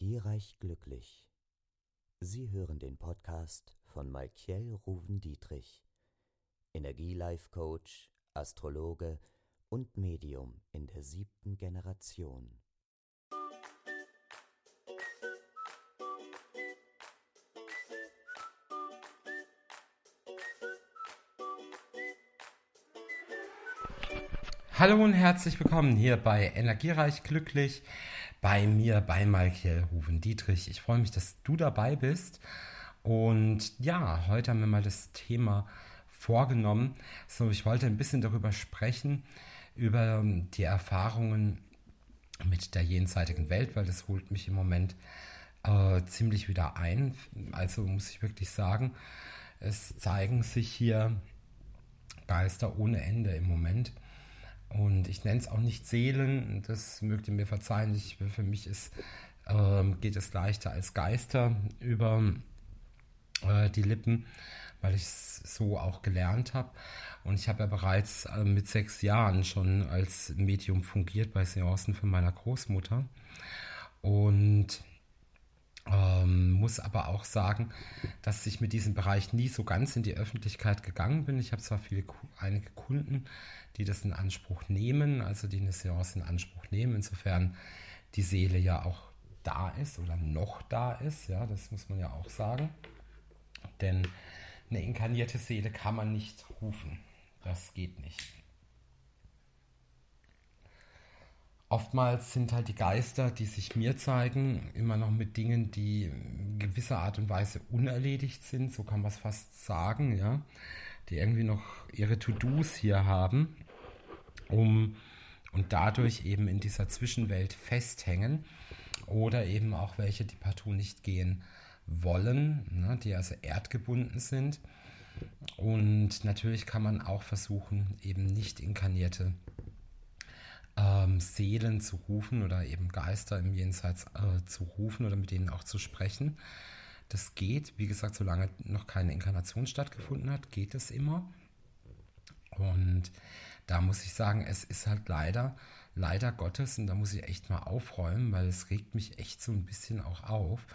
Energiereich glücklich. Sie hören den Podcast von Malkiel Ruven Dietrich, Energielife Coach, Astrologe und Medium in der siebten Generation. Hallo und herzlich willkommen hier bei Energiereich Glücklich, bei mir, bei Malkiel Ruven Dietrich. Ich freue mich, dass du dabei bist. Und ja, heute haben wir mal das Thema vorgenommen. So, ich wollte ein bisschen darüber sprechen, über die Erfahrungen mit der jenseitigen Welt, weil das holt mich im Moment äh, ziemlich wieder ein. Also muss ich wirklich sagen, es zeigen sich hier Geister ohne Ende im Moment. Und ich nenne es auch nicht Seelen, das mögt ihr mir verzeihen. Ich, für mich ist, äh, geht es leichter als Geister über äh, die Lippen, weil ich es so auch gelernt habe. Und ich habe ja bereits äh, mit sechs Jahren schon als Medium fungiert bei Seancen für meiner Großmutter. Und ähm, muss aber auch sagen, dass ich mit diesem Bereich nie so ganz in die Öffentlichkeit gegangen bin. Ich habe zwar viele, einige Kunden, die das in Anspruch nehmen, also die eine Seance in Anspruch nehmen, insofern die Seele ja auch da ist oder noch da ist, ja, das muss man ja auch sagen. Denn eine inkarnierte Seele kann man nicht rufen. Das geht nicht. Oftmals sind halt die Geister, die sich mir zeigen, immer noch mit Dingen, die in gewisser Art und Weise unerledigt sind, so kann man es fast sagen, ja, die irgendwie noch ihre To-Dos hier haben, um und dadurch eben in dieser Zwischenwelt festhängen oder eben auch welche, die partout nicht gehen wollen, ne, die also erdgebunden sind. Und natürlich kann man auch versuchen, eben nicht inkarnierte ähm, Seelen zu rufen oder eben Geister im Jenseits äh, zu rufen oder mit denen auch zu sprechen. Das geht, wie gesagt, solange noch keine Inkarnation stattgefunden hat, geht es immer. Und da muss ich sagen, es ist halt leider, leider Gottes, und da muss ich echt mal aufräumen, weil es regt mich echt so ein bisschen auch auf,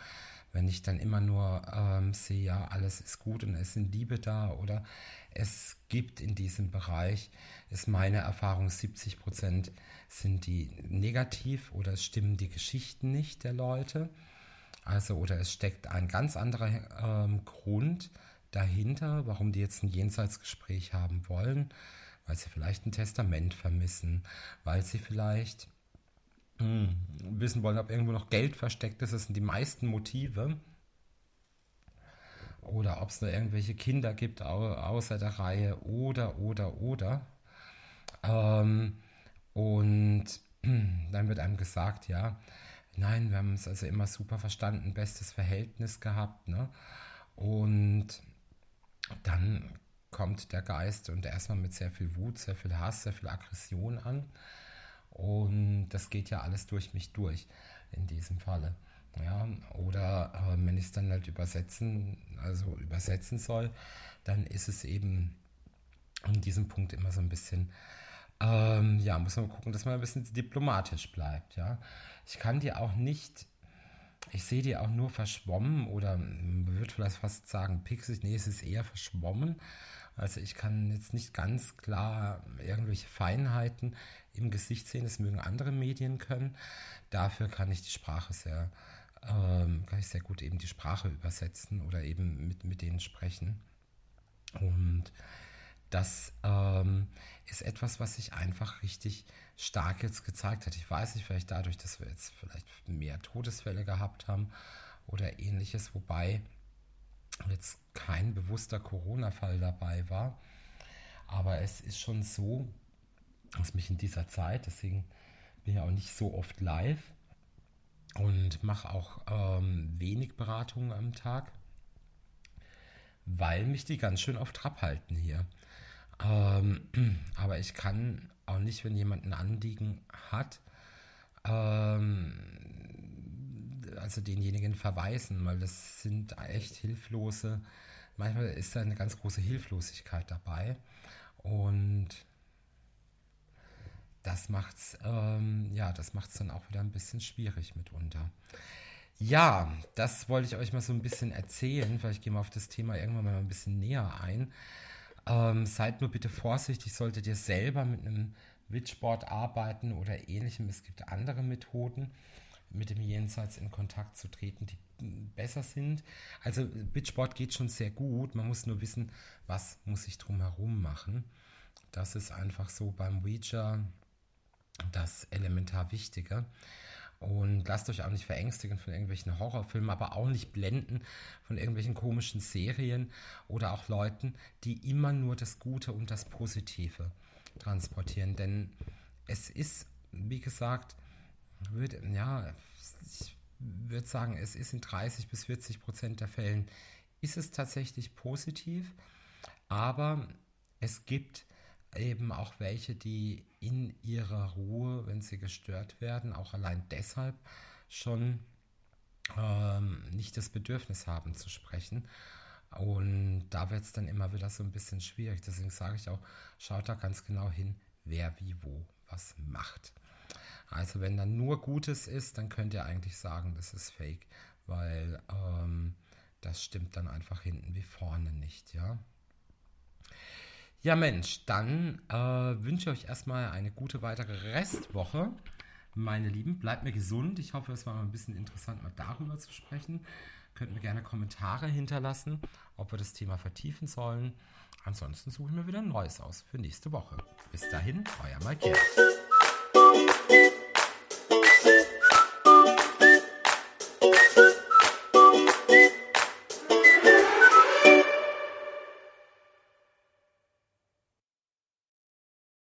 wenn ich dann immer nur ähm, sehe, ja, alles ist gut und es sind Liebe da oder es gibt in diesem Bereich, ist meine Erfahrung, 70 Prozent sind die negativ oder es stimmen die Geschichten nicht der Leute. Also, oder es steckt ein ganz anderer ähm, Grund dahinter, warum die jetzt ein Jenseitsgespräch haben wollen, weil sie vielleicht ein Testament vermissen, weil sie vielleicht wissen wollen, ob irgendwo noch Geld versteckt ist. Das sind die meisten Motive. Oder ob es da irgendwelche Kinder gibt außer der Reihe oder, oder, oder. Ähm, und dann wird einem gesagt, ja, nein, wir haben es also immer super verstanden, bestes Verhältnis gehabt. Ne? Und dann kommt der Geist und erstmal mit sehr viel Wut, sehr viel Hass, sehr viel Aggression an. Und das geht ja alles durch mich durch in diesem Falle. Ja, oder äh, wenn ich es dann halt übersetzen, also übersetzen soll, dann ist es eben an diesem Punkt immer so ein bisschen, ähm, ja, muss man gucken, dass man ein bisschen diplomatisch bleibt. Ja, ich kann dir auch nicht, ich sehe dir auch nur verschwommen oder würde vielleicht fast sagen pixig, nee, es ist eher verschwommen. Also ich kann jetzt nicht ganz klar irgendwelche Feinheiten im Gesicht sehen. Das mögen andere Medien können. Dafür kann ich die Sprache sehr, ähm, kann ich sehr gut eben die Sprache übersetzen oder eben mit, mit denen sprechen. Und das ähm, ist etwas, was sich einfach richtig stark jetzt gezeigt hat. Ich weiß nicht, vielleicht dadurch, dass wir jetzt vielleicht mehr Todesfälle gehabt haben oder ähnliches, wobei jetzt kein bewusster Corona-Fall dabei war. Aber es ist schon so, dass mich in dieser Zeit, deswegen bin ich auch nicht so oft live und mache auch ähm, wenig Beratungen am Tag, weil mich die ganz schön auf Trab halten hier. Ähm, aber ich kann auch nicht, wenn jemand ein Anliegen hat, ähm, also denjenigen verweisen, weil das sind echt hilflose, manchmal ist da eine ganz große Hilflosigkeit dabei und das macht's, ähm, ja, das macht's dann auch wieder ein bisschen schwierig mitunter. Ja, das wollte ich euch mal so ein bisschen erzählen. Vielleicht gehen wir auf das Thema irgendwann mal ein bisschen näher ein. Ähm, seid nur bitte vorsichtig, solltet ihr selber mit einem Witchboard arbeiten oder ähnlichem. Es gibt andere Methoden, mit dem Jenseits in Kontakt zu treten, die besser sind. Also Witchboard geht schon sehr gut. Man muss nur wissen, was muss ich drumherum machen. Das ist einfach so beim Ouija das elementar Wichtige. Und lasst euch auch nicht verängstigen von irgendwelchen Horrorfilmen, aber auch nicht blenden von irgendwelchen komischen Serien oder auch Leuten, die immer nur das Gute und das Positive transportieren. Denn es ist, wie gesagt, würde, ja, ich würde sagen, es ist in 30 bis 40 Prozent der Fällen ist es tatsächlich positiv, aber es gibt eben auch welche, die in ihrer Ruhe, wenn sie gestört werden, auch allein deshalb schon ähm, nicht das Bedürfnis haben zu sprechen. Und da wird es dann immer wieder so ein bisschen schwierig. Deswegen sage ich auch, schaut da ganz genau hin, wer wie wo was macht. Also wenn dann nur Gutes ist, dann könnt ihr eigentlich sagen, das ist fake, weil ähm, das stimmt dann einfach hinten wie vorne nicht, ja. Ja, Mensch, dann äh, wünsche ich euch erstmal eine gute weitere Restwoche. Meine Lieben, bleibt mir gesund. Ich hoffe, es war mal ein bisschen interessant, mal darüber zu sprechen. Könnt mir gerne Kommentare hinterlassen, ob wir das Thema vertiefen sollen. Ansonsten suche ich mir wieder ein neues aus für nächste Woche. Bis dahin, euer Mike.